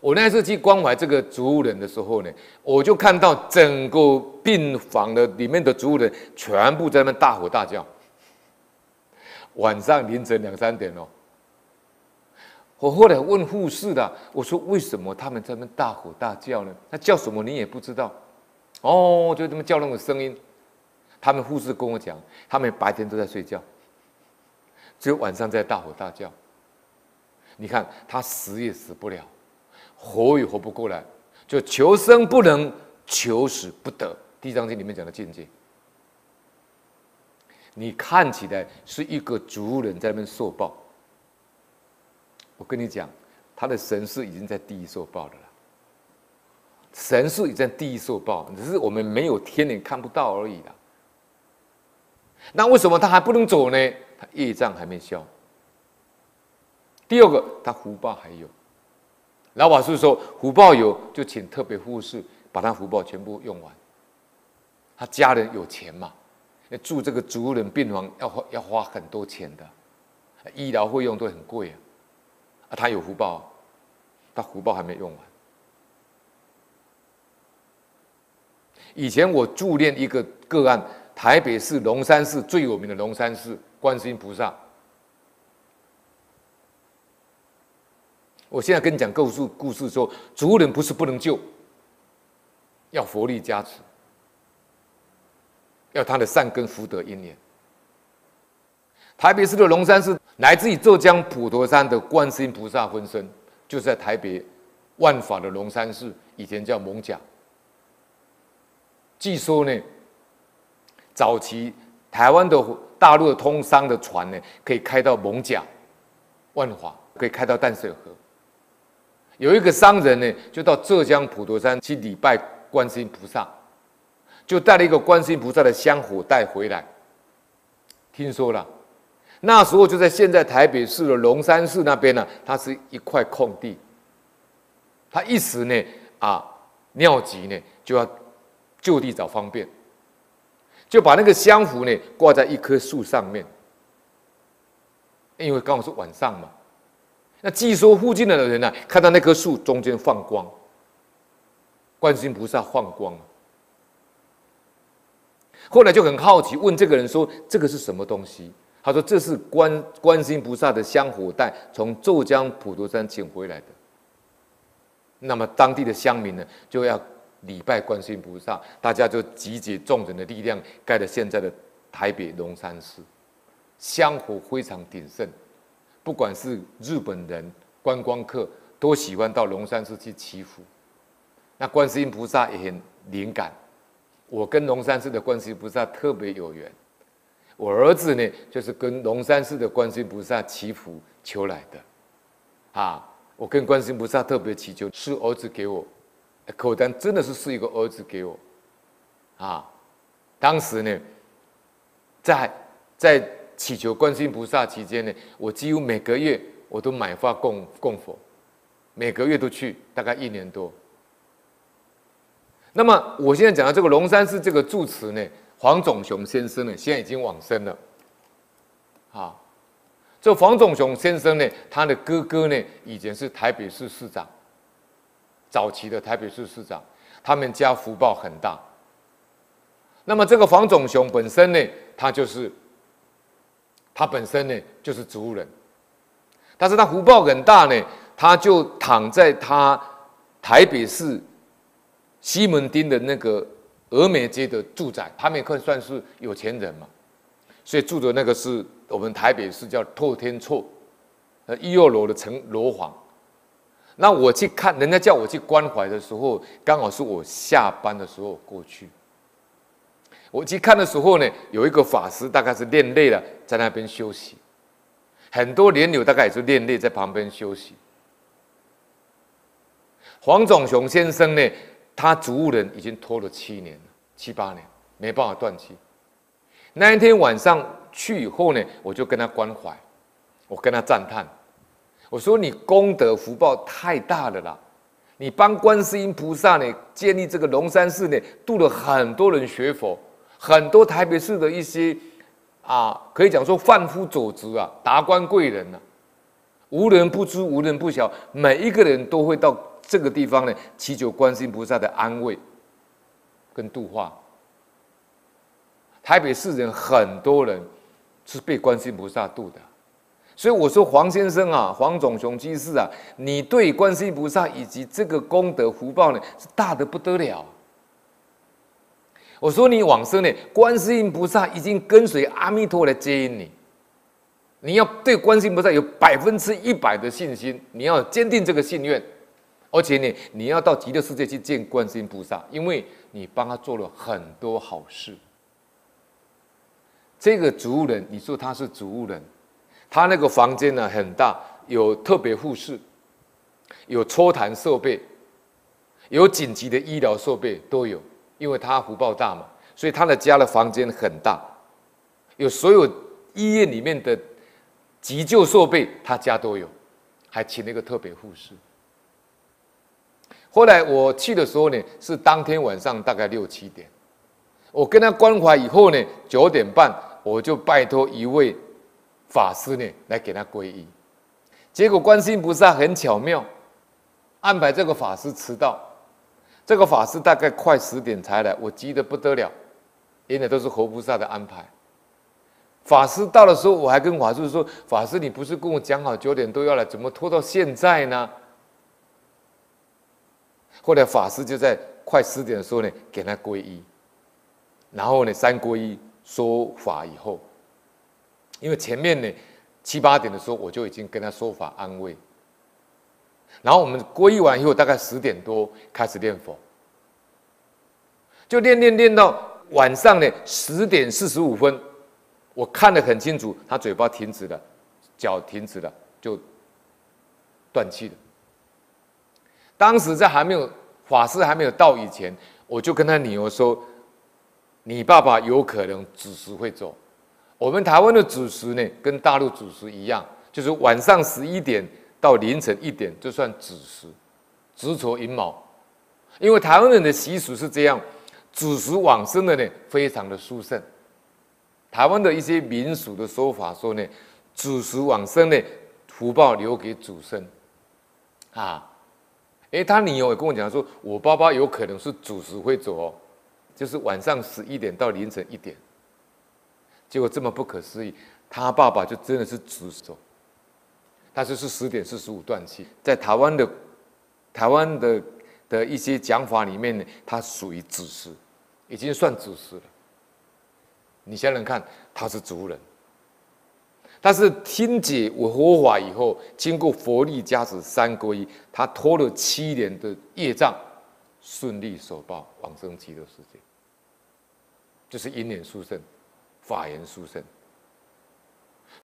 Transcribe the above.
我那次去关怀这个植物人的时候呢，我就看到整个病房的里面的植物人全部在那大吼大叫。晚上凌晨两三点哦，我后来问护士的，我说为什么他们在那大吼大叫呢？他叫什么你也不知道，哦，就这么叫那种声音。他们护士跟我讲，他们白天都在睡觉，只有晚上在大吼大叫。你看他死也死不了。活也活不过来，就求生不能，求死不得。《地藏经》里面讲的境界，你看起来是一个族人在那边受报，我跟你讲，他的神是已经在地狱受报的了。神是已经在地狱受报，只是我们没有天眼看不到而已啦。那为什么他还不能走呢？他业障还没消。第二个，他福报还有。老法师说：“福报有，就请特别护士把他福报全部用完。他家人有钱嘛？住这个植物人病房要花要花很多钱的，医疗费用都很贵啊。啊，他有福报，他福报还没用完。以前我助念一个个案，台北市龙山寺最有名的龙山寺观世音菩萨。”我现在跟你讲故事，故事说，族人不是不能救，要佛力加持，要他的善根福德因缘。台北市的龙山寺来自于浙江普陀山的观世音菩萨分身，就是在台北万法的龙山寺，以前叫蒙甲。据说呢，早期台湾的大陆的通商的船呢，可以开到蒙甲、万华，可以开到淡水河。有一个商人呢，就到浙江普陀山去礼拜观世音菩萨，就带了一个观世音菩萨的香火带回来。听说了，那时候就在现在台北市的龙山寺那边呢，它是一块空地。他一时呢啊尿急呢，就要就地找方便，就把那个香符呢挂在一棵树上面，因为刚好是晚上嘛。那据说附近的人呢，看到那棵树中间放光，观世音菩萨放光。后来就很好奇，问这个人说：“这个是什么东西？”他说：“这是观观世音菩萨的香火袋，从浙江普陀山请回来的。”那么当地的乡民呢，就要礼拜观世音菩萨，大家就集结众人的力量，盖了现在的台北龙山寺，香火非常鼎盛。不管是日本人观光客，都喜欢到龙山寺去祈福。那观世音菩萨也很灵感，我跟龙山寺的观世音菩萨特别有缘。我儿子呢，就是跟龙山寺的观世音菩萨祈福求来的。啊，我跟观世音菩萨特别祈求，是儿子给我，口单真的是是一个儿子给我。啊，当时呢，在在。祈求观世音菩萨期间呢，我几乎每个月我都买花供供佛，每个月都去，大概一年多。那么我现在讲的这个龙山寺这个住持呢，黄种雄先生呢，现在已经往生了。啊，这黄种雄先生呢，他的哥哥呢，以前是台北市市长，早期的台北市市长，他们家福报很大。那么这个黄种雄本身呢，他就是。他本身呢就是植物人，但是他福报很大呢，他就躺在他台北市西门町的那个峨眉街的住宅，他们也可以算是有钱人嘛，所以住的那个是我们台北市叫透天厝，呃一二楼的层楼房。那我去看，人家叫我去关怀的时候，刚好是我下班的时候过去。我去看的时候呢，有一个法师，大概是练累了，在那边休息。很多莲友大概也是练累，在旁边休息。黄种雄先生呢，他植物人已经拖了七年，七八年没办法断气。那一天晚上去以后呢，我就跟他关怀，我跟他赞叹，我说你功德福报太大了啦！你帮观世音菩萨呢建立这个龙山寺呢，度了很多人学佛。很多台北市的一些啊，可以讲说贩夫走卒啊，达官贵人呐、啊，无人不知，无人不晓，每一个人都会到这个地方呢，祈求观世音菩萨的安慰跟度化。台北市人很多人是被观世音菩萨度的，所以我说黄先生啊，黄总雄居士啊，你对观世音菩萨以及这个功德福报呢，是大得不得了。我说你往生呢，观世音菩萨已经跟随阿弥陀来接引你，你要对观世音菩萨有百分之一百的信心，你要坚定这个信愿，而且呢，你要到极乐世界去见观世音菩萨，因为你帮他做了很多好事。这个植物人，你说他是植物人，他那个房间呢很大，有特别护士，有搓痰设备，有紧急的医疗设备都有，因为他福报大嘛，所以他的家的房间很大，有所有医院里面的急救设备，他家都有，还请了一个特别护士。后来我去的时候呢，是当天晚上大概六七点。我跟他关怀以后呢，九点半我就拜托一位法师呢来给他皈依。结果观世音菩萨很巧妙，安排这个法师迟到。这个法师大概快十点才来，我急得不得了，因为都是活菩萨的安排。法师到的时候，我还跟法师说：“法师，你不是跟我讲好九点都要来，怎么拖到现在呢？”后来法师就在快十点的时候呢，给他皈依。然后呢，三皈依说法以后，因为前面呢七八点的时候我就已经跟他说法安慰，然后我们皈依完以后，大概十点多开始念佛，就念念念到晚上呢十点四十五分，我看得很清楚，他嘴巴停止了，脚停止了，就断气了。当时在还没有法师还没有到以前，我就跟他女儿说。你爸爸有可能子时会走。我们台湾的子时呢，跟大陆子时一样，就是晚上十一点到凌晨一点，就算子时，子丑寅卯。因为台湾人的习俗是这样，子时往生的呢，非常的殊胜。台湾的一些民俗的说法说呢，子时往生呢，福报留给祖孙。啊，诶，他女友也跟我讲说，我爸爸有可能是子时会走哦。就是晚上十一点到凌晨一点，结果这么不可思议，他爸爸就真的是子时走，他就是十点四十五断气。在台湾的台湾的的一些讲法里面呢，他属于子时，已经算子时了。你想想看，他是族人，但是听解我佛法以后，经过佛力加持三皈依，他拖了七年的业障，顺利受报往生极乐世界。就是因缘殊胜，法缘殊胜。